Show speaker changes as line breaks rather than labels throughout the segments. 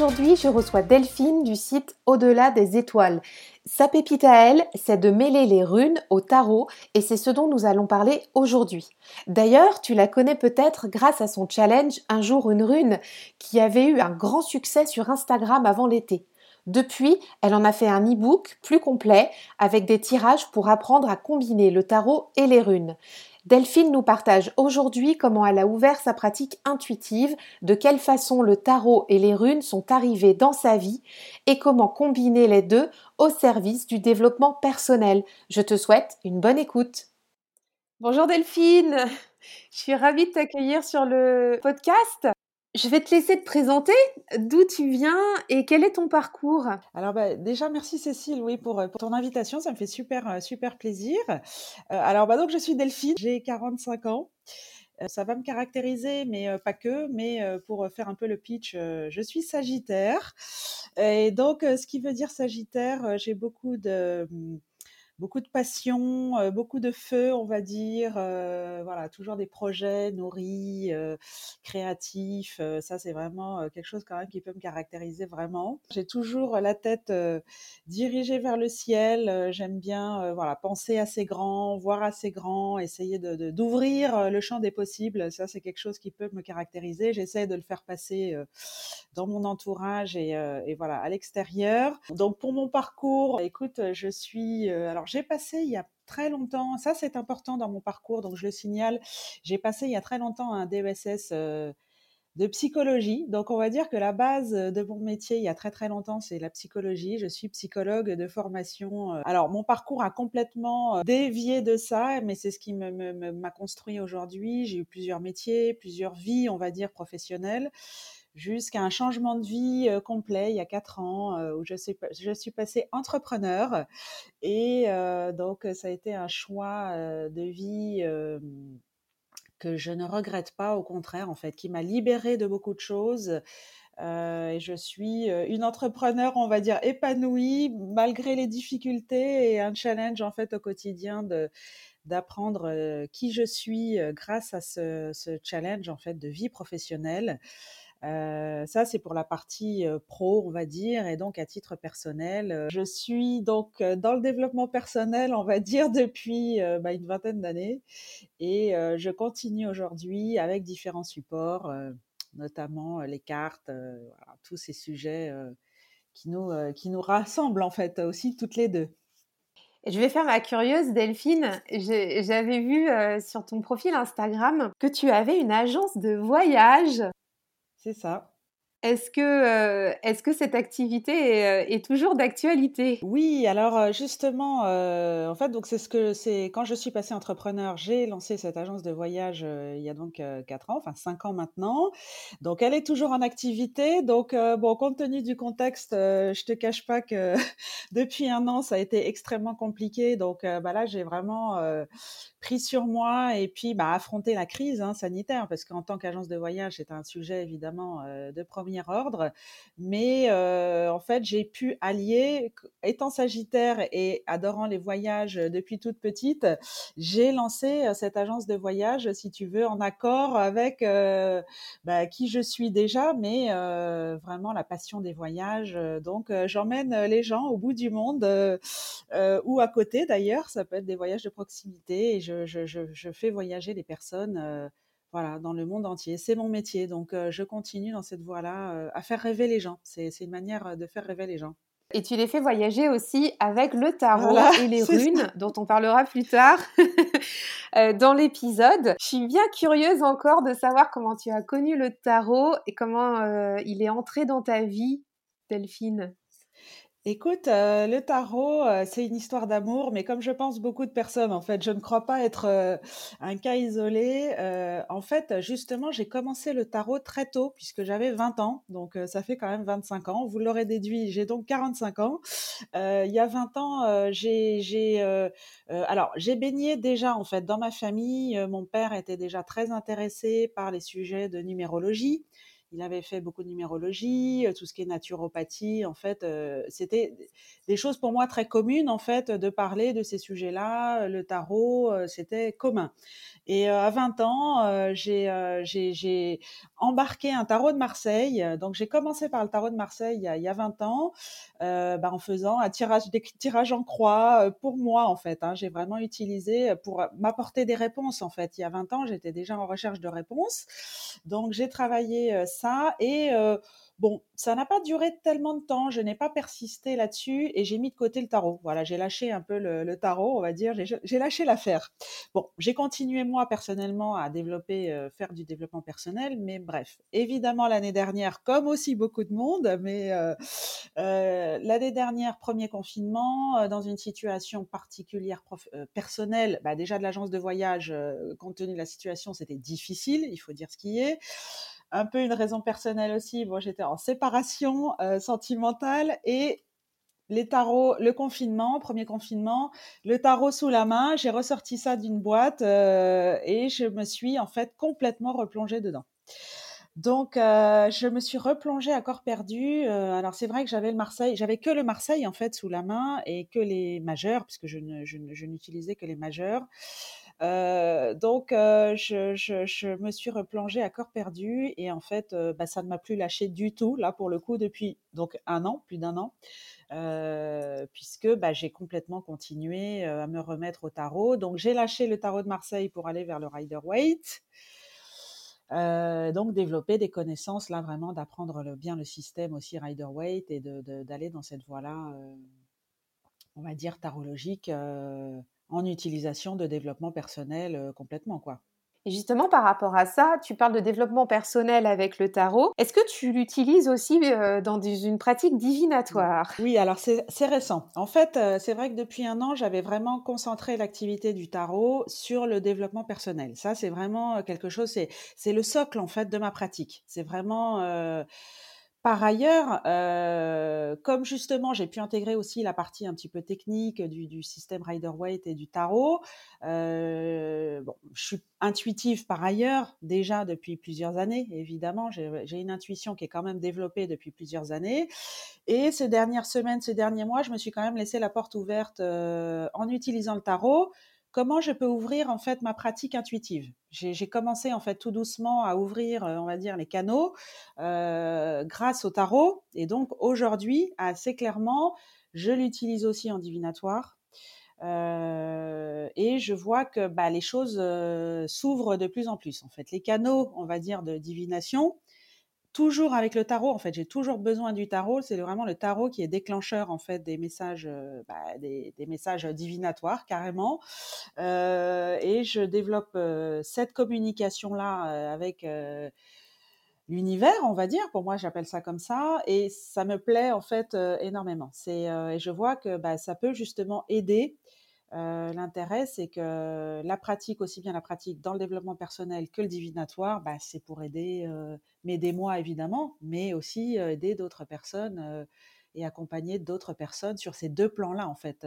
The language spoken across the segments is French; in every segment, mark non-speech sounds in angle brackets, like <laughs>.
Aujourd'hui, je reçois Delphine du site Au-delà des étoiles. Sa pépite à elle, c'est de mêler les runes au tarot et c'est ce dont nous allons parler aujourd'hui. D'ailleurs, tu la connais peut-être grâce à son challenge Un jour une rune qui avait eu un grand succès sur Instagram avant l'été. Depuis, elle en a fait un e-book plus complet avec des tirages pour apprendre à combiner le tarot et les runes. Delphine nous partage aujourd'hui comment elle a ouvert sa pratique intuitive, de quelle façon le tarot et les runes sont arrivés dans sa vie et comment combiner les deux au service du développement personnel. Je te souhaite une bonne écoute. Bonjour Delphine, je suis ravie de t'accueillir sur le podcast. Je vais te laisser te présenter d'où tu viens et quel est ton parcours.
Alors bah, déjà merci Cécile oui pour, pour, ton invitation, ça me fait super euh, super plaisir. Euh, alors bah donc je suis Delphine, j'ai 45 ans. Euh, ça va me caractériser, mais pas que. Mais pour faire un peu le pitch, je suis Sagittaire. Et donc, ce qui veut dire Sagittaire, j'ai beaucoup de beaucoup de passion, euh, beaucoup de feu, on va dire. Euh, voilà, toujours des projets nourris, euh, créatifs. ça, c'est vraiment quelque chose quand même qui peut me caractériser vraiment. J'ai toujours la tête dirigée vers le ciel. J'aime bien, voilà, penser assez grand, voir assez grand, essayer d'ouvrir le champ des possibles. Ça, c'est quelque chose qui peut me caractériser. J'essaie de le faire passer dans mon entourage et, et voilà à l'extérieur. Donc pour mon parcours, écoute, je suis alors j'ai passé il y a très longtemps, ça c'est important dans mon parcours, donc je le signale, j'ai passé il y a très longtemps un DESS euh, de psychologie. Donc on va dire que la base de mon métier il y a très très longtemps, c'est la psychologie. Je suis psychologue de formation. Euh. Alors mon parcours a complètement euh, dévié de ça, mais c'est ce qui m'a construit aujourd'hui. J'ai eu plusieurs métiers, plusieurs vies, on va dire, professionnelles jusqu'à un changement de vie complet il y a quatre ans où je suis, je suis passée entrepreneur et donc ça a été un choix de vie que je ne regrette pas, au contraire en fait, qui m'a libérée de beaucoup de choses. et je suis une entrepreneur, on va dire, épanouie malgré les difficultés et un challenge en fait au quotidien de d'apprendre qui je suis grâce à ce, ce, challenge en fait de vie professionnelle ça, c'est pour la partie pro, on va dire, et donc à titre personnel, je suis donc dans le développement personnel, on va dire, <laughs> depuis bah, une vingtaine d'années, et je continue aujourd'hui avec différents supports, notamment les cartes, tous ces sujets qui nous, qui nous rassemblent en fait aussi toutes les deux.
Je vais faire ma curieuse, Delphine. J'avais vu sur ton profil Instagram que tu avais une agence de voyage.
C'est ça.
Est-ce que, euh, est-ce que cette activité est, euh, toujours d'actualité?
Oui, alors euh, justement, en fait, donc c'est ce que c'est quand je suis passée entrepreneur, j'ai lancé cette agence de voyage il y a donc quatre ans, enfin cinq ans maintenant. Donc elle est toujours en activité. Donc bon, compte tenu du contexte, je te cache pas que <laughs> depuis un an, ça a été extrêmement compliqué. Donc bah là, j'ai vraiment pris sur moi et puis bah, affronter la crise hein, sanitaire parce qu'en tant qu'agence de voyage, c'est un sujet évidemment de premier ordre. Mais en fait, j'ai pu allier, étant sagittaire et adorant les voyages depuis toute petite, j'ai lancé cette agence de voyage, si tu veux, en accord avec bah, qui je suis déjà, mais vraiment la passion des voyages. Donc, j'emmène les gens au bout du monde ou à côté d'ailleurs. Ça peut être des voyages de proximité et je, je fais voyager les personnes voilà, dans le monde entier. C'est mon métier, donc je continue dans cette voie-là à faire rêver les gens. C'est une manière de faire rêver les gens.
Et tu les fais voyager aussi avec le tarot et les <laughs> runes, dont on parlera plus tard <laughs> dans l'épisode. Je suis bien curieuse encore de savoir comment tu as connu le tarot et comment il est entré dans ta vie, Delphine.
Écoute, heu, le tarot, heu, c'est une histoire d'amour, mais comme je pense beaucoup de personnes, en fait, je ne crois pas être, heu, un cas isolé. En fait, justement, j'ai commencé le tarot très tôt puisque j'avais 20 ans, donc ça fait quand même 25 ans. Vous l'aurez déduit, j'ai donc 45 ans. Il y a 20 ans, j'ai alors j'ai baigné déjà, en fait, dans ma famille. Mon père était déjà très intéressé par les sujets de numérologie. Il avait fait beaucoup de numérologie, tout ce qui est naturopathie. En fait, heu, c'était des choses pour moi très communes, en fait, de parler de ces sujets-là. Le tarot, c'était commun et à 20 ans, j'ai, embarqué un tarot de Marseille. Donc j'ai commencé par le tarot de Marseille il y a il y a 20 ans, bah, en faisant un tirage des tirages en croix, pour moi, en fait, hein. J'ai vraiment utilisé pour m'apporter des réponses, en fait. Il y a 20 ans, j'étais déjà en recherche de réponses. Donc j'ai travaillé, ça et heu, bon, ça n'a pas duré tellement de temps. Je n'ai pas persisté là-dessus et j'ai mis de côté le tarot. Voilà, j'ai lâché un peu le tarot, on va dire. J'ai lâché l'affaire. Bon, j'ai continué moi personnellement à développer, heu, faire du développement personnel, mais bref. Évidemment l'année dernière, comme aussi beaucoup de monde, mais heu, l'année dernière, 1er confinement, dans une situation particulière personnelle, bah, déjà de l'agence de voyage, compte tenu de la situation, c'était difficile, il faut dire ce qui est. Un peu une raison personnelle aussi, moi j'étais en séparation, heu, sentimentale et les tarots le confinement, 1er confinement, le tarot sous la main, j'ai ressorti ça d'une boîte, heu et je me suis en fait complètement replongée dedans. Donc heu, je me suis replongée à corps perdu, alors c'est vrai que j'avais le Marseille j'avais que le Marseille en fait sous la main et que les majeurs puisque je n'utilisais que les majeurs. Heu, donc heu, je me suis replongée à corps perdu et en fait, heu, bah, ça ne m'a plus lâchée du tout, là pour le coup depuis donc 1 an, plus d'1 an. Puisque, bah, j'ai complètement continué, à me remettre au tarot. Donc j'ai lâché le tarot de Marseille pour aller vers le Rider-Waite. Heu, donc développer des connaissances là vraiment d'apprendre bien le système aussi Rider-Waite et de de d'aller dans cette voie-là, heu, on va dire tarologique, en utilisation de développement personnel, complètement quoi.
Et justement par rapport à ça, tu parles de développement personnel avec le tarot. Est-ce que tu l'utilises aussi, dans une pratique divinatoire?
Oui, alors c'est récent. En fait, c'est vrai que depuis 1 an, j'avais vraiment concentré l'activité du tarot sur le développement personnel. Ça, c'est vraiment, quelque chose c'est le socle en fait de ma pratique. C'est vraiment, par ailleurs, heu, comme justement j'ai pu intégrer aussi la partie un petit peu technique du système Rider-Waite et du tarot, heu, bon, je suis intuitive par ailleurs, déjà depuis plusieurs années évidemment. J'ai une intuition qui est quand même développée depuis plusieurs années et ces dernières semaines, ces derniers mois, je me suis quand même laissé la porte ouverte, heu, en utilisant le tarot. Comment je peux ouvrir en fait ma pratique intuitive? J'ai commencé en fait tout doucement à ouvrir, heu, on va dire les canaux, heu, grâce au tarot et donc aujourd'hui, assez clairement, je l'utilise aussi en divinatoire, heu et je vois que, bah, les choses, s'ouvrent de plus en plus en fait. Les canaux, on va dire de divination, toujours avec le tarot en fait, j'ai toujours besoin du tarot. C'est vraiment le tarot qui est déclencheur en fait des messages, heu, bah, des messages divinatoires carrément, heu et je développe, heu, cette communication-là, avec, l'univers, on va dire. Pour moi, j'appelle ça comme ça et ça me plaît en fait, énormément. C'est, et je vois que, bah, ça peut justement aider. Heu, l'intérêt, c'est que la pratique, aussi bien la pratique dans le développement personnel que le divinatoire, bah, c'est pour aider, heu, m'aider moi évidemment, mais aussi, heu, aider d'autres personnes, heu et accompagner d'autres personnes sur ces 2 plans-là en fait.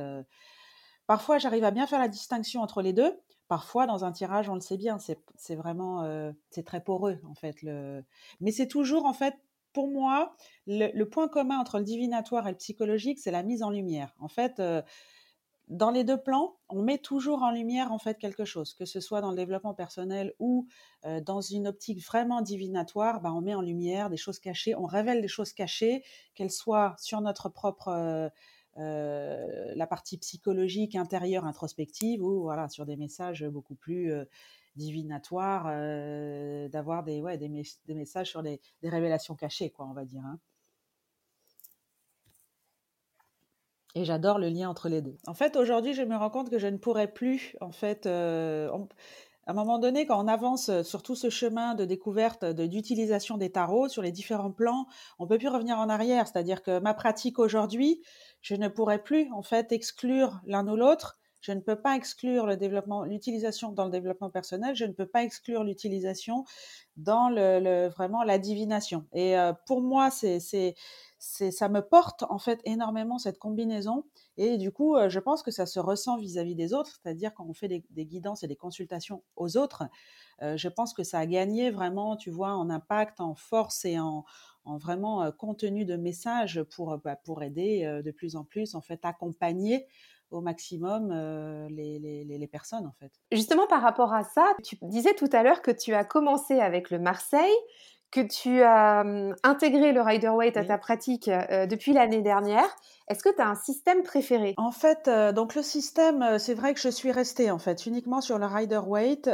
Parfois, j'arrive à bien faire la distinction entre les 2. Parfois, dans un tirage, on le sait bien, c'est vraiment, c'est très poreux en fait mais c'est toujours en fait, pour moi, le point commun entre le divinatoire et le psychologique, c'est la mise en lumière. En fait, dans les 2 plans, on met toujours en lumière en fait quelque chose, que ce soit dans le développement personnel ou, heu, dans une optique vraiment divinatoire, bah, on met en lumière des choses cachées, on révèle des choses cachées, qu'elles soient sur notre propre, heu heu, la partie psychologique intérieure introspective ou voilà, sur des messages beaucoup plus, divinatoires, d'avoir des ouais, des des messages sur des des révélations cachées quoi, on va dire, hein. Et j'adore le lien entre les 2. En fait, aujourd'hui, je me rends compte que je ne pourrais plus, en fait, p à un moment donné, quand on avance sur tout ce chemin de découverte, d'utilisation des tarots sur les différents plans, on peut plus revenir en arrière. C'est-à-dire que ma pratique aujourd'hui, je ne pourrais plus en fait exclure l'un ou l'autre. Je ne peux pas exclure le développement, l'utilisation dans le développement personnel. Je ne peux pas exclure l'utilisation dans le, vraiment la divination. Et euh, pour moi, c'est, ça me porte en fait énormément cette combinaison. Et du coup, euh, je pense que ça se ressent vis-à-vis des autres, c'est-à-dire quand on fait des, guidances et des consultations aux autres, euh, je pense que ça a gagné vraiment, tu vois, en impact, en force et en, en vraiment contenu de message pour, bah, pour aider de plus en plus, en fait, accompagner au maximum les, les, les, personnes en fait.
Justement par rapport à ça, tu disais tout à l'heure que tu as commencé avec le Marseille, que tu as intégré le Rider Waite à ta pratique depuis l'année dernière. Est-ce que tu as un système préféré?
En fait, donc le système, c'est vrai que je suis restée en fait uniquement sur le Rider Waite.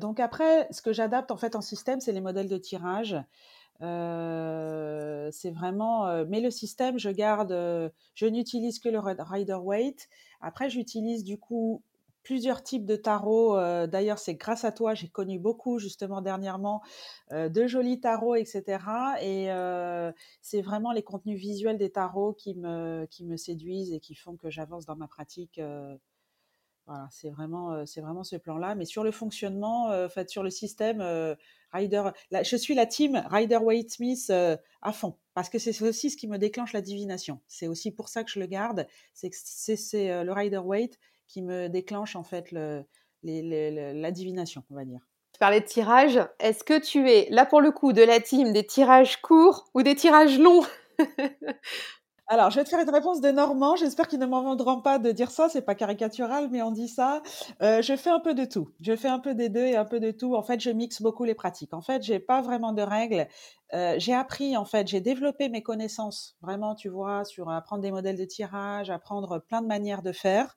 donc après, ce que j'adapte en fait en système, c'est les modèles de tirage. Euh, c'est vraiment, euh, mais le système, je garde, euh, je n'utilise que le Rider Waite. Après, j'utilise du coup plusieurs types de tarots. D'ailleurs, c'est grâce à toi, j'ai connu beaucoup justement dernièrement de jolis tarots, etc. Et c'est vraiment les contenus visuels des tarots qui me, séduisent et qui font que j'avance dans ma pratique. Voilà, c'est vraiment, c'est vraiment ce plan-là. Mais sur le fonctionnement, sur le système, Rider, je suis la team Rider Waite Smith à fond parce que c'est aussi ce qui me déclenche la divination. C'est aussi pour ça que je le garde. C'est c'est le Rider Waite qui me déclenche en fait la divination, on va dire.
Tu parlais de tirage. Est-ce que tu es là pour le coup de la team des tirages courts ou des tirages longs? <laughs>
Alors, je vais te faire une réponse de Normand. J'espère qu'ils ne m'en vendront pas de dire ça. C'est pas caricatural, mais on dit ça. Euh, je fais un peu de tout. Je fais un peu des deux et un peu de tout. En fait, je mixe beaucoup les pratiques. En fait, j'ai pas vraiment de règles. Euh, j'ai appris, en fait, j'ai développé mes connaissances. Vraiment, tu vois, sur apprendre des modèles de tirage, apprendre plein de manières de faire.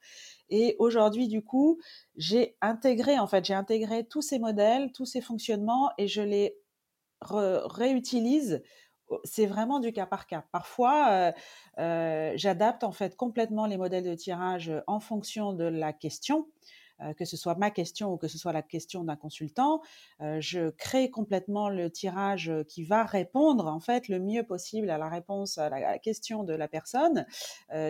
Et aujourd'hui, du coup, j'ai intégré, en fait, j'ai intégré tous ces modèles, tous ces fonctionnements et je les réutilise c'est vraiment du cas par cas. Parfois, j'adapte en fait complètement les modèles de tirage en fonction de la question que ce soit ma question ou que ce soit la question d'un consultant, je crée complètement le tirage qui va répondre en fait le mieux possible à la réponse à la, question de la personne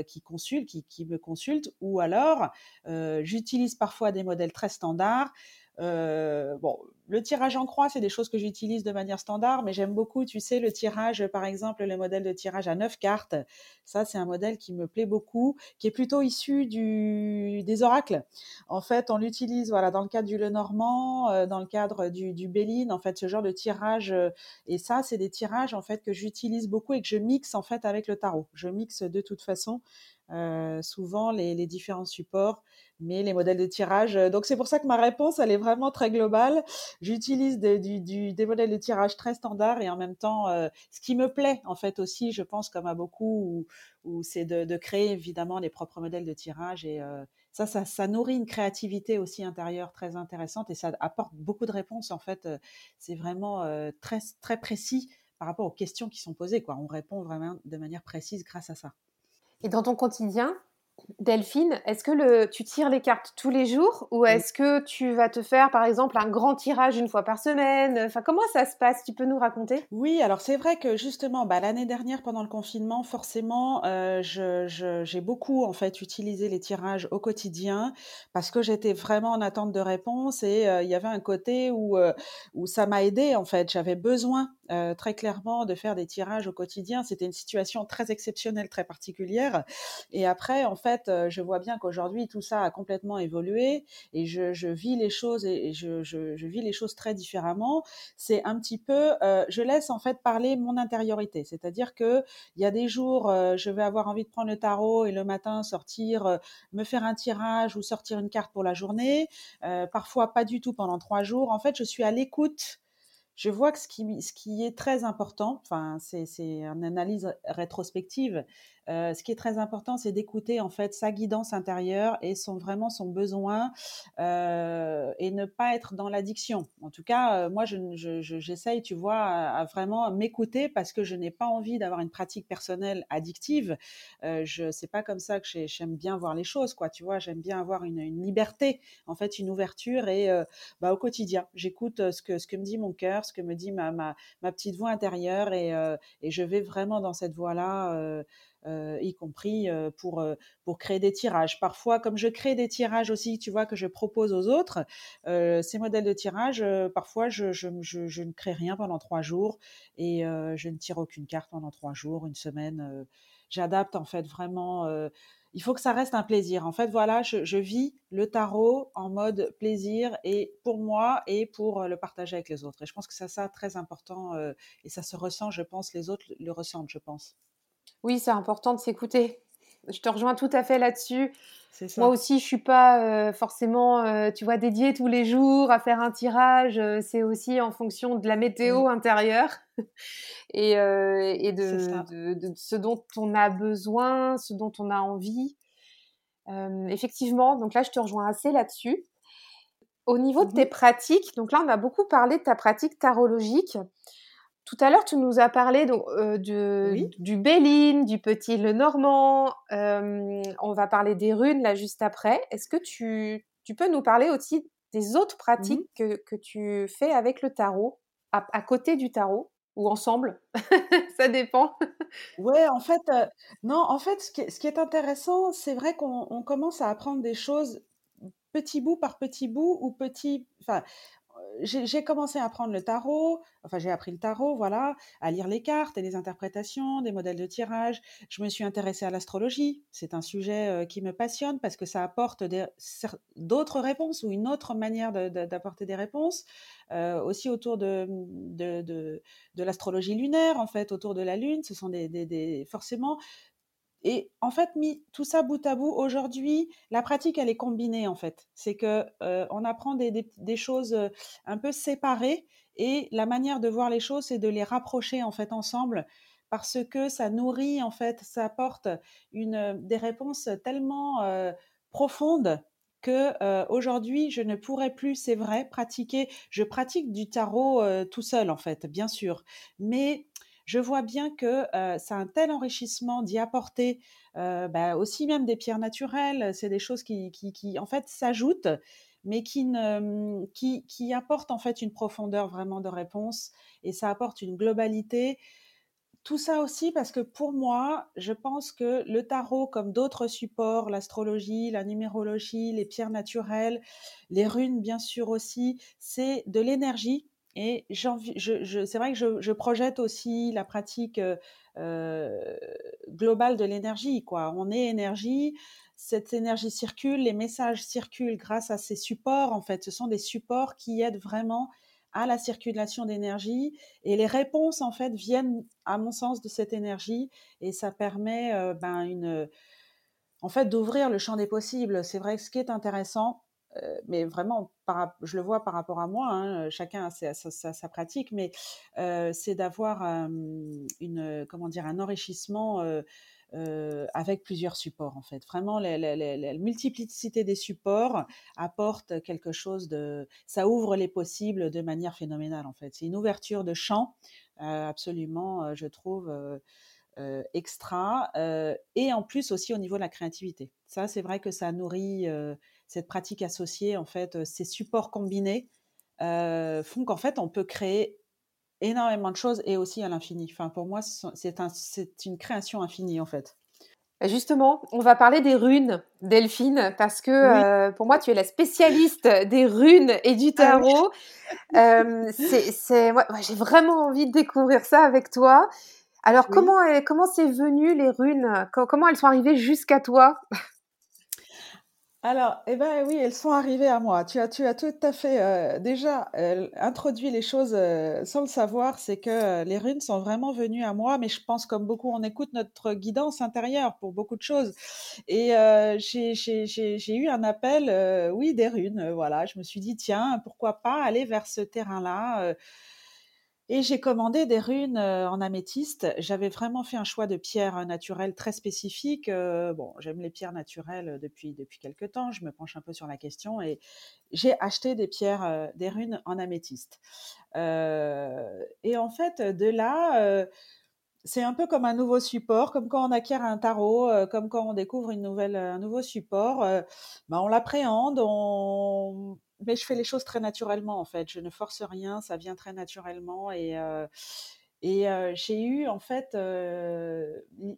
qui consulte, qui, qui, me consulte, ou alors j'utilise parfois des modèles très standards. Euh, bon, le tirage en croix, c'est des choses que j'utilise de manière standard, mais j'aime beaucoup, tu sais, le tirage, par exemple, le modèle de tirage à neuf cartes. Ça, c'est un modèle qui me plaît beaucoup, qui est plutôt issu des oracles. En fait, on l'utilise, voilà, dans le cadre du Lenormand, euh, dans le cadre du, du Béline, en fait, ce genre de tirage. Euh, et ça, c'est des tirages, en fait, que j'utilise beaucoup et que je mixe, en fait, avec le tarot. Je mixe de toute façon. Euh, souvent les, différents supports, mais les modèles de tirage. Donc c'est pour ça que ma réponse, elle est vraiment très globale. J'utilise des modèles de tirage très standards et en même temps, euh, ce qui me plaît en fait aussi, je pense comme à beaucoup, c'est de, créer évidemment les propres modèles de tirage et ça, ça, ça, nourrit une créativité aussi intérieure très intéressante et ça apporte beaucoup de réponses en fait. C'est vraiment très très précis par rapport aux questions qui sont posées. On répond vraiment de manière précise grâce à ça.
Et dans ton quotidien, Delphine, est-ce que le, tu tires les cartes tous les jours ou est-ce que tu vas te faire par exemple un grand tirage une fois par semaine? Enfin, comment ça se passe? Tu peux nous raconter?
Oui, alors c'est vrai que justement, bah, l'année dernière pendant le confinement, forcément, euh, j'ai beaucoup en fait utilisé les tirages au quotidien parce que j'étais vraiment en attente de réponse et euh, il y avait un côté où euh, où ça m'a aidé en fait. J'avais besoin très clairement de faire des tirages au quotidien. C'était une situation très exceptionnelle, très particulière. Et après, en fait, je vois bien qu'aujourd'hui tout ça a complètement évolué et je, vis les choses et je, vis les choses très différemment. C'est un petit peu, je laisse en fait parler mon intériorité. C'est-à-dire que il y a des jours, je vais avoir envie de prendre le tarot et le matin sortir, me faire un tirage ou sortir une carte pour la journée. parfois pas du tout pendant trois jours. En fait, je suis à l'écoute je vois que ce qui, est très important, c'est une analyse rétrospective, euh, ce qui est très important, c'est d'écouter en fait sa guidance intérieure et son vraiment son besoin euh, et ne pas être dans l'addiction. En tout cas, euh, moi, j'essaye, je, je, tu vois, à, vraiment m'écouter parce que je n'ai pas envie d'avoir une pratique personnelle addictive. je c'est pas comme ça que j'aime bien voir les choses, quoi. Tu vois, j'aime bien avoir une, liberté, en fait, une ouverture et bah, au quotidien, j'écoute ce que ce que me dit mon cœur, ce que me dit ma ma, ma petite voix intérieure et, et je vais vraiment dans cette voie-là. Euh, y compris euh, pour, euh, pour créer des tirages. Parfois, comme je crée des tirages aussi, tu vois, que je propose aux autres, ces modèles de tirage, parfois, je, je, ne crée rien pendant trois jours et je ne tire aucune carte pendant trois jours, une semaine. J'adapte en fait vraiment il faut que ça reste un plaisir. En fait, voilà, je, je, vis le tarot en mode plaisir et pour moi et pour le partager avec les autres. Et je pense que c'est ça très important et ça se ressent, je pense, les autres le ressentent, je pense.
Oui, c'est important de s'écouter. Je te rejoins tout à fait là-dessus. Moi aussi, je suis pas euh, forcément, euh, tu vois, dédiée tous les jours à faire un tirage. Euh, c'est aussi en fonction de la météo intérieure <laughs> et, et de, de, ce dont on a besoin, ce dont on a envie. effectivement, donc là, je te rejoins assez là-dessus. Au niveau de tes mmh pratiques, donc là, on a beaucoup parlé de ta pratique tarologique. Tout à l'heure, tu nous as parlé donc, euh, du Béline, du petit Le Normand. Euh, on va parler des runes là juste après. Est-ce que tu, peux nous parler aussi des autres pratiques mmh que, tu fais avec le tarot, à, côté du tarot ou ensemble? <laughs> Ça dépend.
ouais, en fait, euh, non, en fait, ce qui est, ce qui est intéressant, c'est vrai qu'on commence à apprendre des choses petit bout par petit bout ou petit, enfin, j'ai commencé à apprendre le tarot, enfin j'ai appris le tarot, voilà, à lire les cartes et les interprétations, des modèles de tirage. Je me suis intéressée à l'astrologie. C'est un sujet euh, qui me passionne parce que ça apporte d'autres réponses ou une autre manière d'apporter des réponses. Euh, aussi autour de, l'astrologie lunaire, en fait, autour de la Lune. Ce sont des forcément et en fait, mis tout ça bout à bout, aujourd'hui, la pratique, elle est combinée, en fait. C'est que on apprend des, choses un peu séparées et la manière de voir les choses, c'est de les rapprocher, en fait, ensemble parce que ça nourrit, en fait, ça apporte une, des réponses tellement profondes que aujourd'hui je ne pourrais plus, c'est vrai, pratiquer. Je pratique du tarot tout seul en fait, bien sûr, mais je vois bien que c'est un tel enrichissement d'y apporter bah, aussi même des pierres naturelles. C'est des choses qui, qui, en fait s'ajoutent, mais qui, ne, mmh, qui, qui apportent en fait une profondeur vraiment de réponse et ça apporte une globalité. Tout ça aussi parce que pour moi, je pense que le tarot, comme d'autres supports, l'astrologie, la numérologie, les pierres naturelles, les runes bien sûr aussi, c'est de l'énergie et je, c'est vrai que je, je, projette aussi la pratique euh, globale de l'énergie. On est énergie, cette énergie circule, les messages circulent grâce à ces supports. En fait, ce sont des supports qui aident vraiment à la circulation d'énergie et les réponses en fait viennent à mon sens de cette énergie et ça permet euh, ben, une en fait d'ouvrir le champ des possibles. C'est vrai que ce qui est intéressant, euh, mais vraiment, je le vois par rapport à moi, hein, chacun a sa, pratique, mais euh, c'est d'avoir une, comment dire, un enrichissement euh, avec plusieurs supports en fait. Vraiment, la, multiplicité des supports apporte quelque chose de, ça ouvre les possibles de manière phénoménale en fait. C'est une ouverture de champ absolument, je trouve. extra et en plus aussi au niveau de la créativité. Ça, c'est vrai que ça nourrit cette pratique associée, en fait, euh, ces supports combinés euh, font qu'en fait, on peut créer énormément de choses et aussi à l'infini. Enfin, pour moi, c'est un, une création infinie, en fait.
Justement, on va parler des runes, Delphine, parce que euh, pour moi, tu es la spécialiste des runes et du ah tarot. <laughs> c'est, j'ai vraiment envie de découvrir ça avec toi. Alors, comment, comment c'est venu les runes? Comment elles sont arrivées jusqu'à toi?
Alors, eh ben oui, elles sont arrivées à moi. Tu as, tu as tout à fait euh, déjà euh, introduit les choses euh, sans le savoir. C'est que les runes sont vraiment venues à moi, mais je pense comme beaucoup, on écoute notre guidance intérieure pour beaucoup de choses. Et j'ai eu un appel, oui, des runes. voilà, je me suis dit tiens, pourquoi pas aller vers ce terrain-là Et j'ai commandé des runes en améthyste. J'avais vraiment fait un choix de pierres naturelles très spécifiques. bon, j'aime les pierres naturelles depuis depuis quelques temps. Je me penche un peu sur la question et j'ai acheté des pierres, des runes en améthyste. et en fait, de là, c'est un peu comme un nouveau support, comme quand on acquiert un tarot, comme quand on découvre une nouvelle, un nouveau support. ben on l'appréhende, on mais je fais les choses très naturellement en fait. Je ne force rien, ça vient très naturellement et euh, et euh, j'ai eu en fait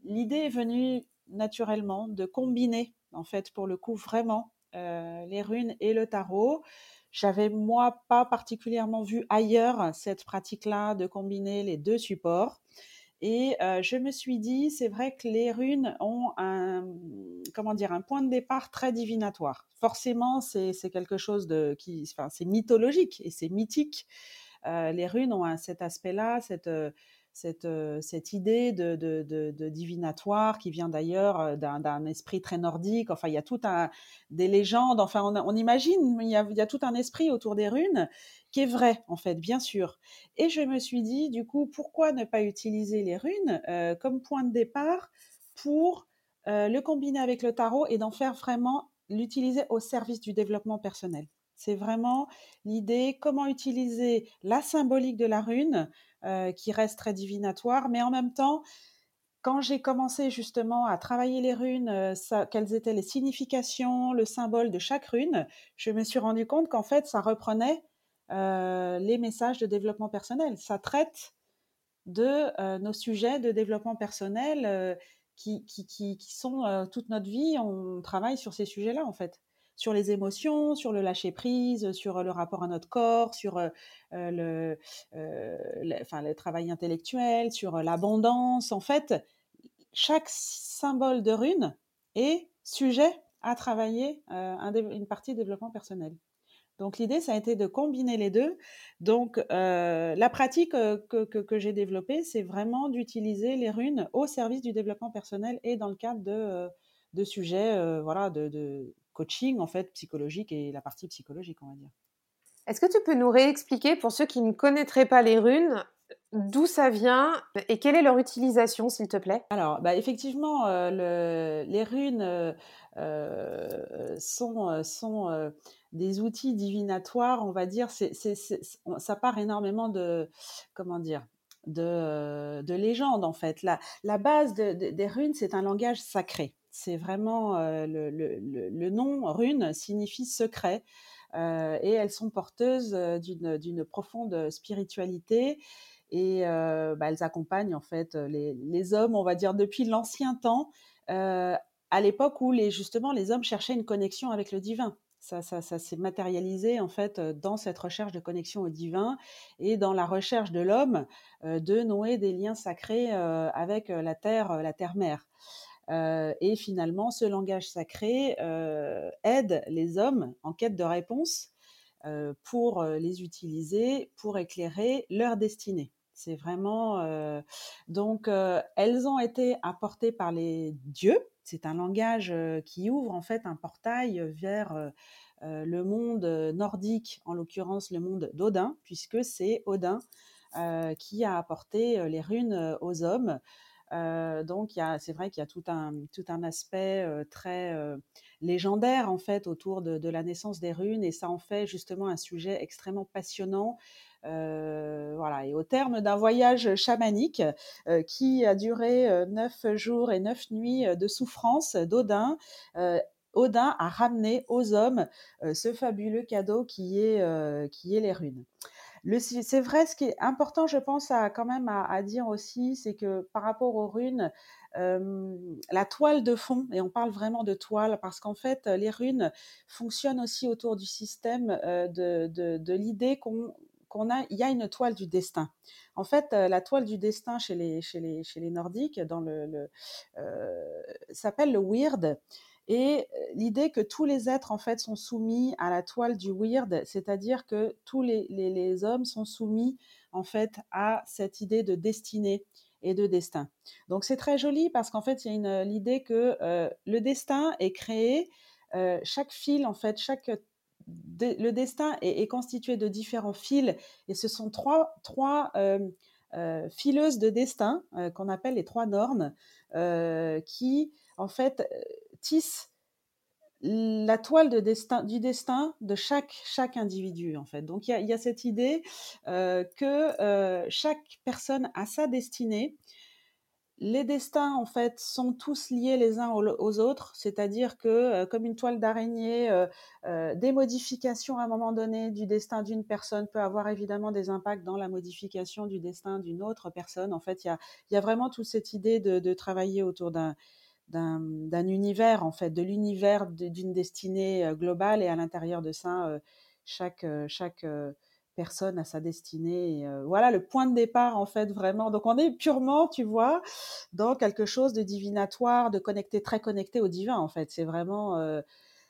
l'idée est venue naturellement de combiner en fait pour le coup vraiment les runes et le tarot. J'avais moi pas particulièrement vu ailleurs cette pratique-là de combiner les deux supports. Et je me suis dit, c'est vrai que les runes ont un, comment dire, un point de départ très divinatoire. Forcément, c'est quelque chose de qui, enfin, c'est mythologique et c'est mythique. les runes ont cet aspect-là, cette cette, cette idée de, de, de, divinatoire qui vient d'ailleurs d'un esprit très nordique. Enfin, il y a tout un des légendes. Enfin, on, on imagine, il y, a, il y, a, tout un esprit autour des runes qui est vrai en fait, bien sûr. Et je me suis dit, du coup, pourquoi ne pas utiliser les runes euh, comme point de départ pour euh, le combiner avec le tarot et d'en faire vraiment l'utiliser au service du développement personnel? C'est vraiment l'idée comment utiliser la symbolique de la rune euh, qui reste très divinatoire, mais en même temps, quand j'ai commencé justement à travailler les runes, euh, quelles étaient les significations, le symbole de chaque rune, je me suis rendu compte qu'en fait, ça reprenait euh, les messages de développement personnel. Ça traite de nos sujets de développement personnel qui, sont toute notre vie. On travaille sur ces sujets-là, en fait sur les émotions, sur le lâcher prise, sur le rapport à notre corps, sur euh, le, euh, le, travail intellectuel, sur l'abondance. En fait, chaque symbole de rune est sujet à travailler euh, une partie développement personnel. Donc l'idée, ça a été de combiner les deux. Donc la pratique que, que, j'ai développée, c'est vraiment d'utiliser les runes au service du développement personnel et dans le cadre de, de sujets voilà, de, coaching en fait psychologique et la partie psychologique, on va dire.
Est-ce que tu peux nous réexpliquer pour ceux qui ne connaîtraient pas les runes d'où ça vient et quelle est leur utilisation, s'il te plaît?
Alors, bah, effectivement, euh, le, les runes euh, euh sont, euh, sont des outils divinatoires, on va dire. C'est, c'est, ça part énormément de, comment dire, de, de légendes en fait. La, la base de, des runes, c'est un langage sacré. C'est vraiment le, nom rune signifie secret et elles sont porteuses d'une profonde spiritualité et bah, elles accompagnent en fait les, les, hommes, on va dire depuis l'ancien temps, à l'époque où les, justement les hommes cherchaient une connexion avec le divin. Ça, ça, ça s'est matérialisé en fait dans cette recherche de connexion au divin et dans la recherche de l'homme de nouer des liens sacrés avec la terre, la terre mère. Et finalement, ce langage sacré aide les hommes en quête de réponses pour les utiliser, pour éclairer leur destinée. C'est vraiment donc elles ont été apportées par les dieux. C'est un langage qui ouvre en fait un portail vers le monde nordique, en l'occurrence le monde d'Odin, puisque c'est Odin qui a apporté les runes aux hommes euh, donc, c'est vrai qu'il y a tout un, aspect euh, très euh, légendaire en fait autour de, la naissance des runes, et ça en fait justement un sujet extrêmement passionnant. voilà. Et au terme d'un voyage chamanique qui a duré neuf jours et neuf nuits de souffrance d'Odin, Odin a ramené aux hommes ce fabuleux cadeau qui est les runes c'est vrai, ce qui est important, je pense, à, quand même à, dire aussi, c'est que par rapport aux runes, la toile de fond, et on parle vraiment de toile, parce qu'en fait, les runes fonctionnent aussi autour du système de, de, l'idée qu'on a, il y a une toile du destin. En fait, la toile du destin chez les, chez les, chez les Nordiques, dans le s'appelle le weird. Et l'idée que tous les êtres en fait sont soumis à la toile du weird, c'est-à-dire que tous les, hommes sont soumis en fait à cette idée de destinée et de destin. Donc c'est très joli parce qu'en fait il y a l'idée que le destin est créé, chaque fil en fait, chaque le destin est, constitué de différents fils et ce sont trois, trois fileuses de destin qu'on appelle les trois normes qui en fait tissent la toile du destin de chaque, chaque individu, en fait. Donc, il y a, cette idée euh, que euh, chaque personne a sa destinée. Les destins, en fait, sont tous liés les uns aux, autres, c'est-à-dire que, euh, comme une toile d'araignée, des modifications à un moment donné du destin d'une personne peut avoir évidemment des impacts dans la modification du destin d'une autre personne. En fait, il y a, vraiment toute cette idée de travailler autour d'un d'un univers, en fait, de l'univers d'une destinée globale et à l'intérieur de ça, chaque, chaque personne a sa destinée. voilà le point de départ, en fait, vraiment. Donc, on est purement, tu vois, dans quelque chose de divinatoire, de connecté, très connecté au divin, en fait. C'est vraiment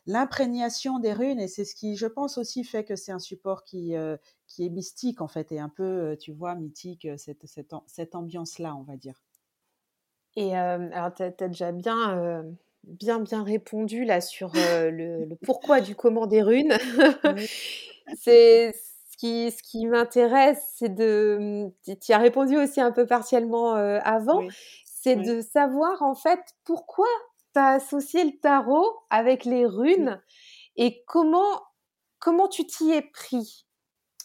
l'imprégnation des runes et c'est ce qui, je pense, aussi fait que c'est un support qui, qui est mystique, en fait, et un peu, tu vois, mythique, cette, cette, cette ambiance-là, on va dire.
Et alors, tu as, déjà bien, bien, bien répondu là sur le, pourquoi du comment des runes. <laughs> <laughs> c'est ce qui, ce qui m'intéresse, c'est de. Tu as répondu aussi un peu partiellement avant. C'est de savoir en fait pourquoi tu as associé le tarot avec les runes et comment, comment tu t'y es pris?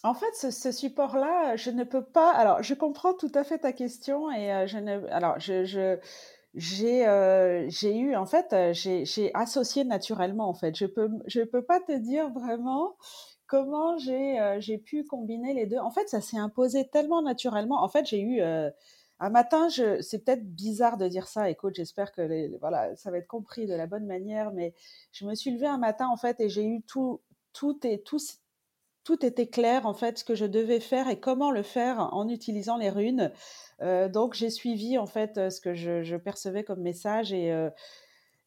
En fait, ce, support-là, je ne peux pas. Alors, je comprends tout à fait ta question et euh, je ne. Alors, euh, j'ai eu en fait euh, j'ai associé naturellement en fait je peux je peux pas te dire vraiment comment j'ai pu combiner les deux en fait ça s'est imposé tellement naturellement en fait j'ai eu un matin c'est peut-être bizarre de dire ça écoute j'espère que voilà ça va être compris de la bonne manière mais je me suis levée un matin en fait et j'ai eu tout tout et tout tout était clair en fait ce que je devais faire et comment le faire en utilisant les runes. Euh, donc j'ai suivi en fait euh, ce que je, percevais comme message et euh,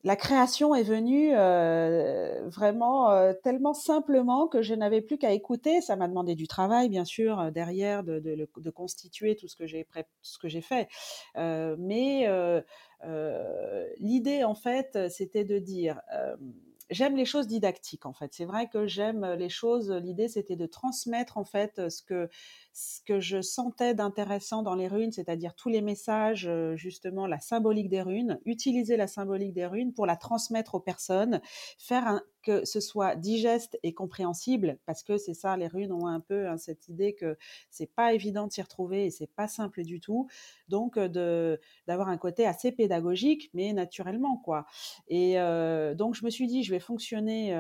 la création est venue vraiment tellement simplement que je n'avais plus qu'à écouter. Ça m'a demandé du travail, bien sûr, derrière, de, constituer tout ce que j'ai fait. mais l'idée, en fait, c'était de dire j'aime les choses didactiques en fait. C'est vrai que j'aime les choses. L'idée c'était de transmettre en fait ce que ce que je sentais d'intéressant dans les runes, c'est-à-dire tous les messages, justement la symbolique des runes, utiliser la symbolique des runes pour la transmettre aux personnes, faire que ce soit digeste et compréhensible, parce que c'est ça, les runes ont un peu hein, cette idée que c'est pas évident de s'y retrouver et c'est pas simple du tout. Donc, de d'avoir un côté assez pédagogique, mais naturellement, quoi. Et donc, je me suis dit, je vais fonctionner.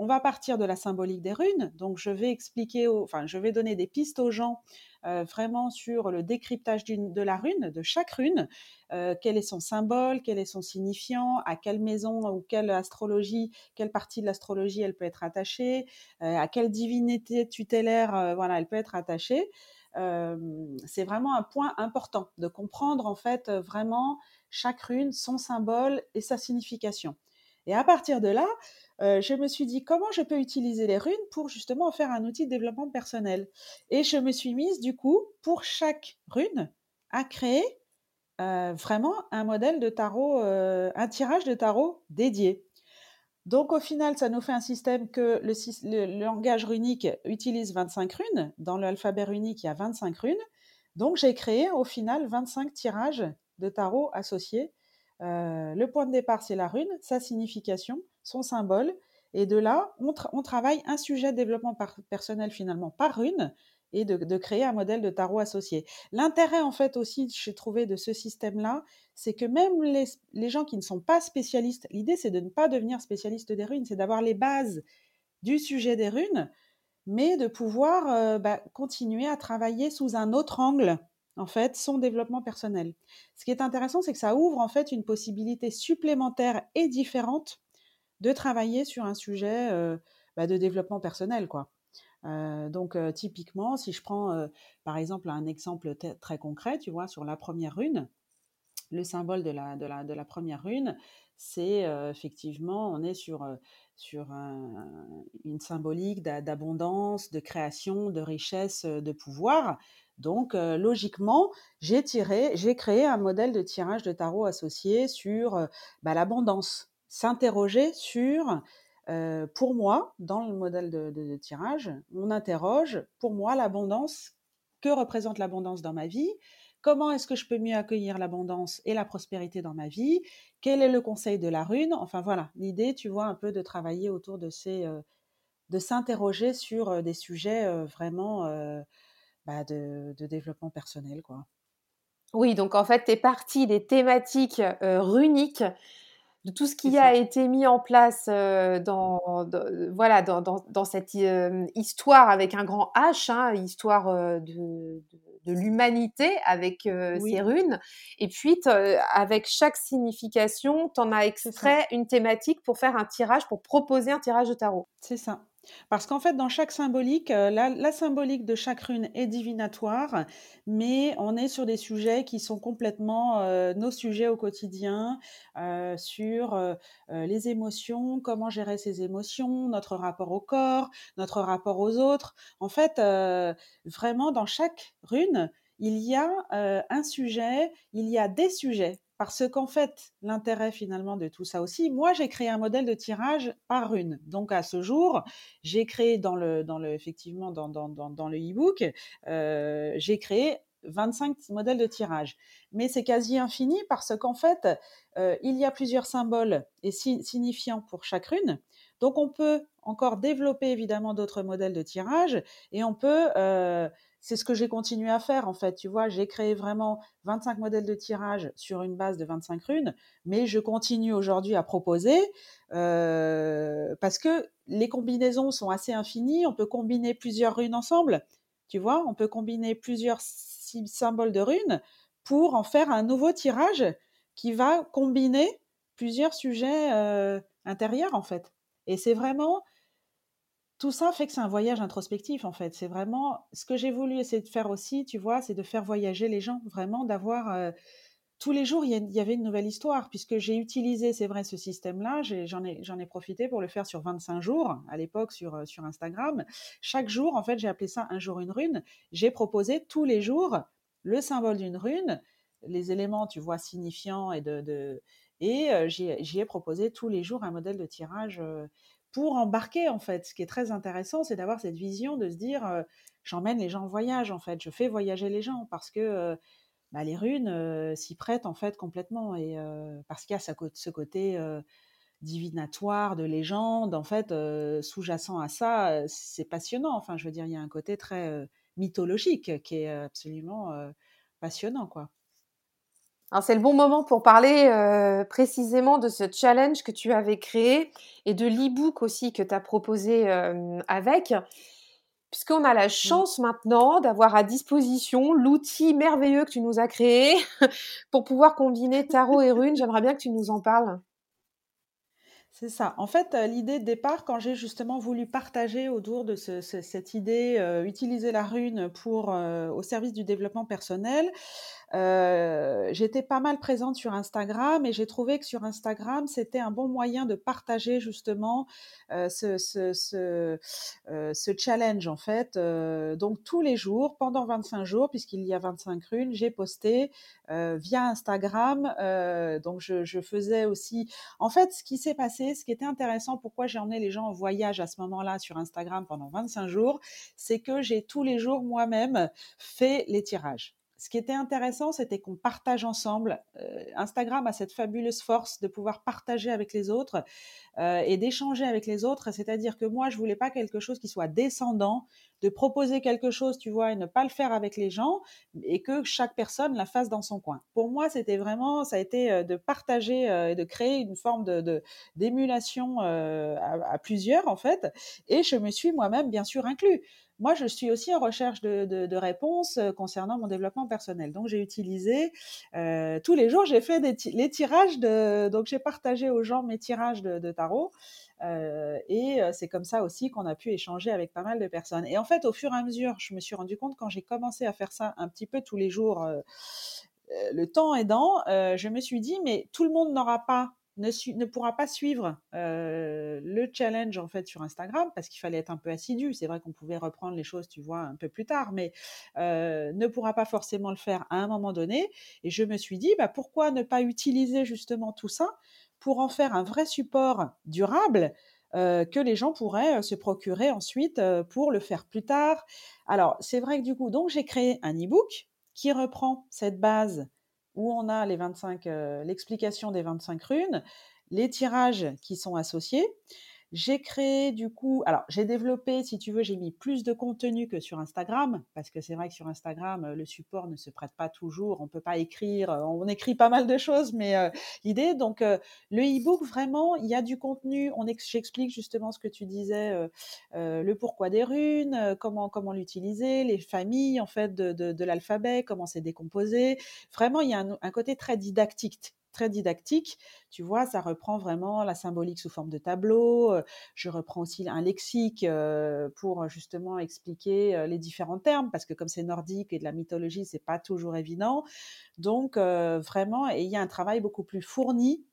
On va partir de la symbolique des runes, donc je vais expliquer, enfin, je vais donner des pistes aux gens euh, vraiment sur le décryptage de la rune, de chaque rune, euh, quel est son symbole, quel est son signifiant, à quelle maison ou quelle astrologie, quelle partie de l'astrologie elle peut être attachée, euh, à quelle divinité tutélaire voilà, elle peut être attachée. c'est vraiment un point important de comprendre en fait vraiment chaque rune, son symbole et sa signification. Et à partir de là, euh, je me suis dit comment je peux utiliser les runes pour justement faire un outil de développement personnel? Et je me suis mise du coup pour chaque rune à créer euh, vraiment un modèle de tarot, euh, un tirage de tarot dédié. Donc au final, ça nous fait un système que le, le langage runique utilise 25 runes. Dans l'alphabet runique, il y a 25 runes. Donc j'ai créé au final 25 tirages de tarot associés euh, le point de départ, c'est la rune, sa signification, son symbole. Et de là, on, travaille un sujet de développement personnel finalement par rune et de, créer un modèle de tarot associé. L'intérêt en fait aussi, j'ai trouvé de ce système-là, c'est que même les, gens qui ne sont pas spécialistes, l'idée c'est de ne pas devenir spécialiste des runes, c'est d'avoir les bases du sujet des runes, mais de pouvoir euh, bah, continuer à travailler sous un autre angle en fait, son développement personnel. Ce qui est intéressant, c'est que ça ouvre en fait une possibilité supplémentaire et différente de travailler sur un sujet euh, bah, de développement personnel, quoi. Euh, donc euh, typiquement, si je prends par exemple un exemple très concret, tu vois, sur la première rune, le symbole de la, de la, de la première rune, c'est effectivement, on est sur, sur une symbolique d'abondance, de création, de richesse, de pouvoir. Donc, euh, logiquement, j'ai tiré, j'ai créé un modèle de tirage de tarot associé sur euh, bah, l'abondance. S'interroger sur pour moi, dans le modèle de, tirage, on interroge, pour moi, l'abondance, que représente l'abondance dans ma vie? Comment est-ce que je peux mieux accueillir l'abondance et la prospérité dans ma vie? Quel est le conseil de la rune? Enfin voilà, l'idée, tu vois, un peu de travailler autour de ces, de s'interroger sur des sujets vraiment bah, de, développement personnel, quoi.
Oui, donc en fait, tu es parti des thématiques runiques de tout ce qui a été mis en place dans, voilà, dans, cette histoire avec un grand H, hein, histoire de, l'humanité avec ces runes. Et puis, avec chaque signification, tu en as extrait une thématique pour faire un tirage, pour proposer un tirage de tarot.
C'est ça. Parce qu'en fait, dans chaque symbolique, euh, la, symbolique de chaque rune est divinatoire, mais on est sur des sujets qui sont complètement euh, nos sujets au quotidien, euh, sur les émotions, comment gérer ces émotions, notre rapport au corps, notre rapport aux autres. En fait, vraiment, dans chaque rune, il y a un sujet, il y a des sujets parce qu'en fait, l'intérêt finalement de tout ça aussi, moi j'ai créé un modèle de tirage par rune. Donc à ce jour, j'ai créé dans le, dans le, effectivement dans, dans, dans, le e-book, euh, j'ai créé 25 modèles de tirage. Mais c'est quasi infini parce qu'en fait, euh, il y a plusieurs symboles et signifiants pour chaque rune. Donc on peut encore développer évidemment d'autres modèles de tirage et on peut euh, c'est ce que j'ai continué à faire en fait. Tu vois, j'ai créé vraiment 25 modèles de tirage sur une base de 25 runes, mais je continue aujourd'hui à proposer euh, parce que les combinaisons sont assez infinies. On peut combiner plusieurs runes ensemble. Tu vois, on peut combiner plusieurs symboles de runes pour en faire un nouveau tirage qui va combiner plusieurs sujets euh, intérieurs en fait. Et c'est vraiment tout ça fait que c'est un voyage introspectif en fait. C'est vraiment ce que j'ai voulu essayer de faire aussi, tu vois, c'est de faire voyager les gens, vraiment d'avoir euh, tous les jours il y, avait une nouvelle histoire puisque j'ai utilisé, c'est vrai, ce système-là. J'en ai, profité pour le faire sur 25 jours à l'époque sur euh, sur Instagram. Chaque jour, en fait, j'ai appelé ça un jour une rune. J'ai proposé tous les jours le symbole d'une rune, les éléments, tu vois, signifiants et de, et euh, j'y ai proposé tous les jours un modèle de tirage pour embarquer en fait. Ce qui est très intéressant, c'est d'avoir cette vision de se dire j'emmène les gens en voyage en fait, je fais voyager les gens parce que bah, les runes s'y prêtent en fait complètement et parce qu'il y a ce, côté divinatoire de légende en fait sous-jacent à ça, c'est passionnant. Enfin, je veux dire, il y a un côté très mythologique qui est absolument passionnant quoi.
Alors c'est le bon moment pour parler euh, précisément de ce challenge que tu avais créé et de l'e-book aussi que tu as proposé euh, avec, puisqu'on a la mmh. chance maintenant d'avoir à disposition l'outil merveilleux que tu nous as créé <laughs> pour pouvoir combiner tarot et runes. J'aimerais bien que tu nous en parles.
C'est ça. En fait, euh, l'idée de départ, quand j'ai justement voulu partager autour de cette idée, utiliser la rune pour au service du développement personnel, euh, j'étais pas mal présente sur Instagram et j'ai trouvé que sur Instagram, c'était un bon moyen de partager justement euh, euh, ce, challenge en fait. donc tous les jours, pendant 25 jours, puisqu'il y a 25 runes, j'ai posté via Instagram. donc je, je, faisais aussi... En fait, ce qui s'est passé, ce qui était intéressant, pourquoi j'ai emmené les gens en voyage à ce moment-là sur Instagram pendant 25 jours, c'est que j'ai tous les jours moi-même fait les tirages ce qui était intéressant, c'était qu'on partage ensemble. Euh, Instagram a cette fabuleuse force de pouvoir partager avec les autres euh, et d'échanger avec les autres. C'est-à-dire que moi, je voulais pas quelque chose qui soit descendant, de proposer quelque chose, tu vois, et ne pas le faire avec les gens, et que chaque personne la fasse dans son coin. Pour moi, c'était vraiment, ça a été euh, de partager et de créer une forme de d'émulation à, à, plusieurs en fait. Et je me suis moi-même bien sûr inclus moi, je suis aussi en recherche de, réponses euh, concernant mon développement personnel. Donc, j'ai utilisé euh, tous les jours, j'ai fait les tirages de. Donc, j'ai partagé aux gens mes tirages de, tarot. Euh, et c'est comme ça aussi qu'on a pu échanger avec pas mal de personnes. Et en fait, au fur et à mesure, je me suis rendu compte quand j'ai commencé à faire ça un petit peu tous les jours, le temps aidant, je me suis dit, mais tout le monde n'aura pas ne, pourra pas suivre le challenge en fait sur Instagram parce qu'il fallait être un peu assidu. C'est vrai qu'on pouvait reprendre les choses, tu vois, un peu plus tard, mais ne pourra pas forcément le faire à un moment donné. Et je me suis dit, bah, pourquoi ne pas utiliser justement tout ça pour en faire un vrai support durable que les gens pourraient se procurer ensuite pour le faire plus tard. Alors, c'est vrai que du coup, donc j'ai créé un e-book qui reprend cette base où on a 25, l'explication des 25 runes, les tirages qui sont associés. J'ai créé du coup, alors j'ai développé, si tu veux, j'ai mis plus de contenu que sur Instagram, parce que c'est vrai que sur Instagram, le support ne se prête pas toujours, on ne peut pas écrire, on écrit pas mal de choses, mais l'idée, donc le e-book, vraiment, il y a du contenu, on j'explique justement ce que tu disais, le pourquoi des runes, comment, comment l'utiliser, les familles en fait de, de, l'alphabet, comment c'est décomposé. Vraiment, il y a un côté très didactique très didactique. Tu vois, ça reprend vraiment la symbolique sous forme de tableau. Je reprends aussi un lexique pour justement expliquer les différents termes, parce que comme c'est nordique et de la mythologie, c'est pas toujours évident. Donc vraiment, et il y a un travail beaucoup plus fourni.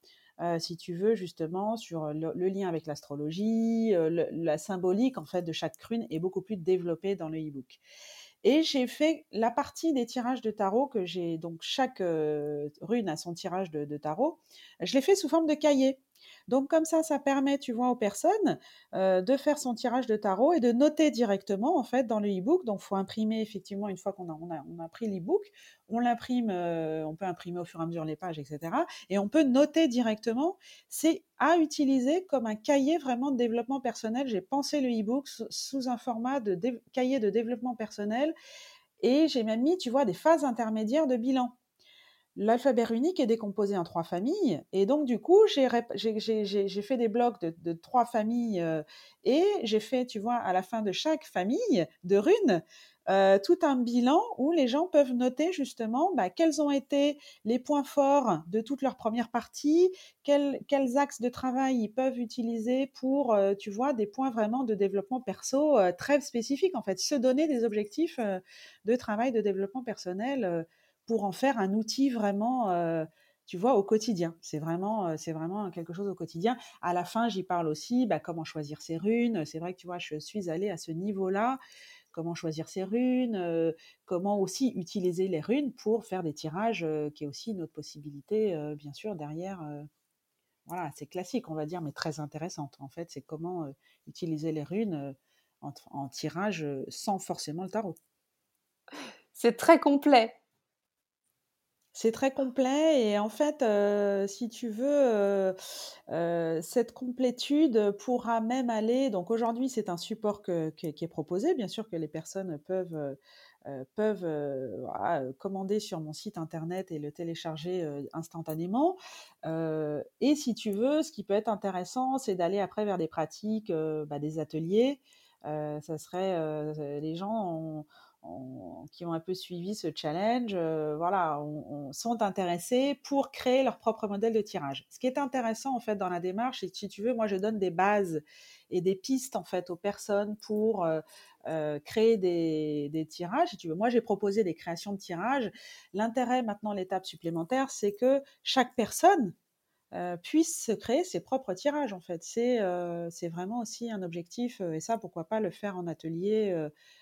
si tu veux justement sur le, lien avec l'astrologie, la symbolique en fait de chaque rune est beaucoup plus développée dans le e-book. Et j'ai fait la partie des tirages de tarot que j'ai, donc chaque rune a son tirage de, tarot, je l'ai fait sous forme de cahier. Donc comme ça, ça permet, tu vois, aux personnes de faire son tirage de tarot et de noter directement en fait dans le e-book. Donc faut imprimer effectivement une fois qu'on a, on a, pris l'e-book, on l'imprime, on peut imprimer au fur et à mesure les pages, etc. Et on peut noter directement. C'est à utiliser comme un cahier vraiment de développement personnel. J'ai pensé le e-book sous, un format de cahier de développement personnel et j'ai même mis, tu vois, des phases intermédiaires de bilan l'alphabet runique est décomposé en trois familles. Et donc, du coup, j'ai fait des blocs de, trois familles euh, et j'ai fait, tu vois, à la fin de chaque famille de runes, euh, tout un bilan où les gens peuvent noter justement bah, quels ont été les points forts de toute leur première partie, quels, axes de travail ils peuvent utiliser pour, euh, tu vois, des points vraiment de développement perso très spécifiques, en fait, se donner des objectifs de travail de développement personnel pour en faire un outil vraiment, euh, tu vois, au quotidien. C'est vraiment, euh, c'est vraiment quelque chose au quotidien. À la fin, j'y parle aussi, bah, comment choisir ses runes. C'est vrai que tu vois, je suis allée à ce niveau-là. Comment choisir ses runes, euh, comment aussi utiliser les runes pour faire des tirages, qui est aussi une autre possibilité, bien sûr, derrière. voilà, c'est classique, on va dire, mais très intéressante. En fait, c'est comment utiliser les runes en tirage sans forcément le tarot.
C'est très complet.
C'est très complet et en fait, euh, si tu veux, euh, euh, cette complétude pourra même aller. Donc aujourd'hui, c'est un support qui est proposé. Bien sûr que les personnes peuvent peuvent commander sur mon site internet et le télécharger instantanément. et si tu veux, ce qui peut être intéressant, c'est d'aller après vers des pratiques, bah, des ateliers. ça serait les gens ont, qui ont un peu suivi ce challenge, euh, voilà, on, sont intéressés pour créer leur propre modèle de tirage. Ce qui est intéressant en fait dans la démarche, que si tu veux, moi je donne des bases et des pistes en fait aux personnes pour euh, euh, créer des, des, tirages. Si tu veux, moi j'ai proposé des créations de tirages. L'intérêt maintenant, l'étape supplémentaire, c'est que chaque personne euh, puisse créer ses propres tirages en fait. C'est euh, vraiment aussi un objectif euh, et ça pourquoi pas le faire en atelier,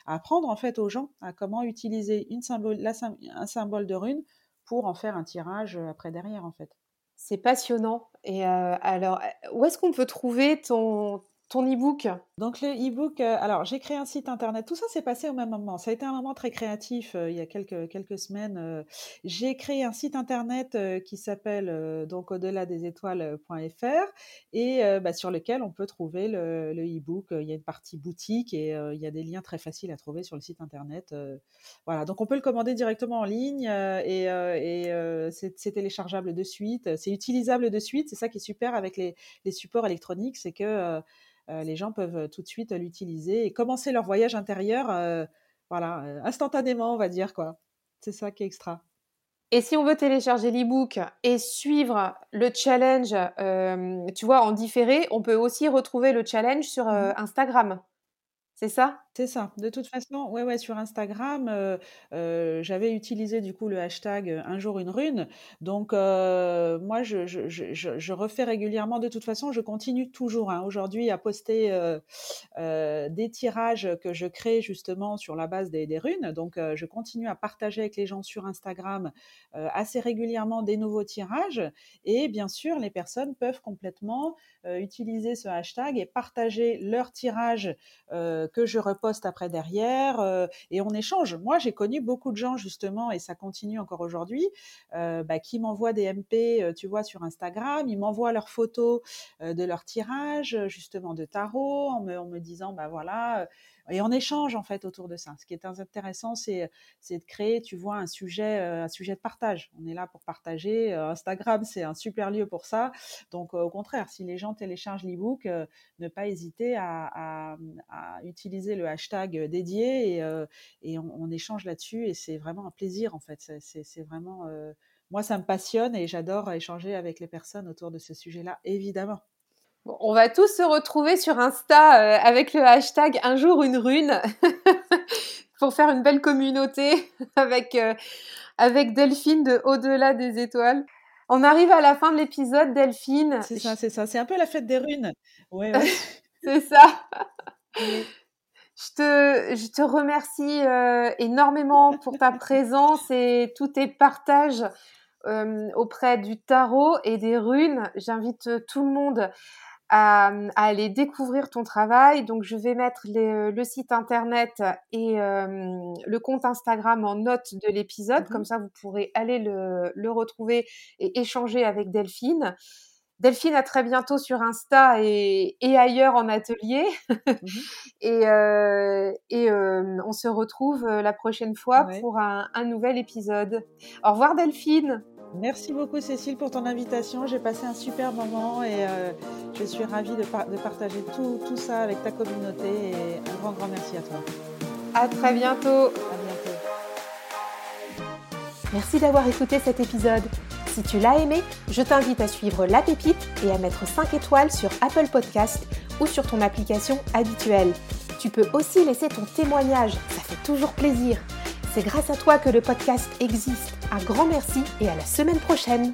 apprendre en fait aux gens à comment utiliser une symbole, un symbole de rune pour en faire un tirage après derrière en fait.
C'est passionnant. Et alors, où est-ce qu'on peut trouver ton, ton e-book?
Donc le e-book, euh, alors j'ai créé un site internet. Tout ça s'est passé au même moment. Ça a été un moment très créatif euh, il y a quelques, quelques semaines. Euh. j'ai créé un site internet qui s'appelle donc au-delà des étoiles.fr et bah, sur lequel on peut trouver le, e-book. Il y a une partie boutique et il y a des liens très faciles à trouver sur le site internet. voilà, donc on peut le commander directement en ligne et, et c'est téléchargeable de suite. C'est utilisable de suite. C'est ça qui est super avec les, les supports électroniques, c'est que les gens peuvent euh, tout de suite l'utiliser et commencer leur voyage intérieur, euh, voilà, instantanément, on va dire quoi. C'est ça qui est extra.
Et si on veut télécharger l'e-book et suivre le challenge, tu vois, en différé, on peut aussi retrouver le challenge sur mmh Instagram. C'est ça?
C'est ça. De toute façon, ouais, ouais, sur Instagram, j'avais utilisé du coup le hashtag un jour une rune. Donc moi, je, refais régulièrement. De toute façon, je continue toujours hein, aujourd'hui à poster des tirages que je crée justement sur la base des, des runes. Donc je continue à partager avec les gens sur Instagram assez régulièrement des nouveaux tirages. Et bien sûr, les personnes peuvent complètement utiliser ce hashtag et partager leur tirage que je reposte après derrière euh, et on échange. Moi, j'ai connu beaucoup de gens justement et ça continue encore aujourd'hui euh, bah, qui m'envoient des MP, euh, tu vois, sur Instagram. Ils m'envoient leurs photos de leur tirage justement de tarot en me, en me disant, bah voilà et on échange en fait autour de ça. Ce qui est intéressant, c'est de créer, tu vois, un sujet, un sujet de partage. On est là pour partager. Instagram, c'est un super lieu pour ça. Donc, au contraire, si les gens téléchargent l'ebook, ne pas hésiter à, utiliser le hashtag dédié et, on, échange là-dessus. Et c'est vraiment un plaisir en fait. C'est vraiment moi, ça me passionne et j'adore échanger avec les personnes autour de ce sujet-là, évidemment
on va tous se retrouver sur Insta euh, avec le hashtag un jour une rune <laughs> pour faire une belle communauté <laughs> avec, euh, avec Delphine de Au-delà des étoiles. On arrive à la fin de l'épisode, Delphine.
C'est ça, c'est ça. C'est un peu la fête des runes. Ouais, <laughs>
c'est ça. Je te, je te remercie euh, énormément pour ta présence et tous tes partages auprès du tarot et des runes. J'invite tout le monde à, aller découvrir ton travail. Donc, je vais mettre le site internet et le compte Instagram en note de l'épisode. Mmh Comme ça, vous pourrez aller le, retrouver et échanger avec Delphine. Delphine, à très bientôt sur Insta et, ailleurs en atelier. Mmh <laughs> et, et on se retrouve la prochaine fois pour un, un nouvel épisode. Au revoir Delphine.
Merci beaucoup Cécile pour ton invitation. J'ai passé un super moment et euh, je suis ravie de, de partager tout, tout, ça avec ta communauté et un grand, grand merci à toi.
À très bientôt.
À bientôt.
Merci d'avoir écouté cet épisode. Si tu l'as aimé, je t'invite à suivre La Pépite et à mettre 5 étoiles sur Apple Podcast ou sur ton application habituelle. Tu peux aussi laisser ton témoignage, ça fait toujours plaisir. C'est grâce à toi que le podcast existe. Un grand merci et à la semaine prochaine.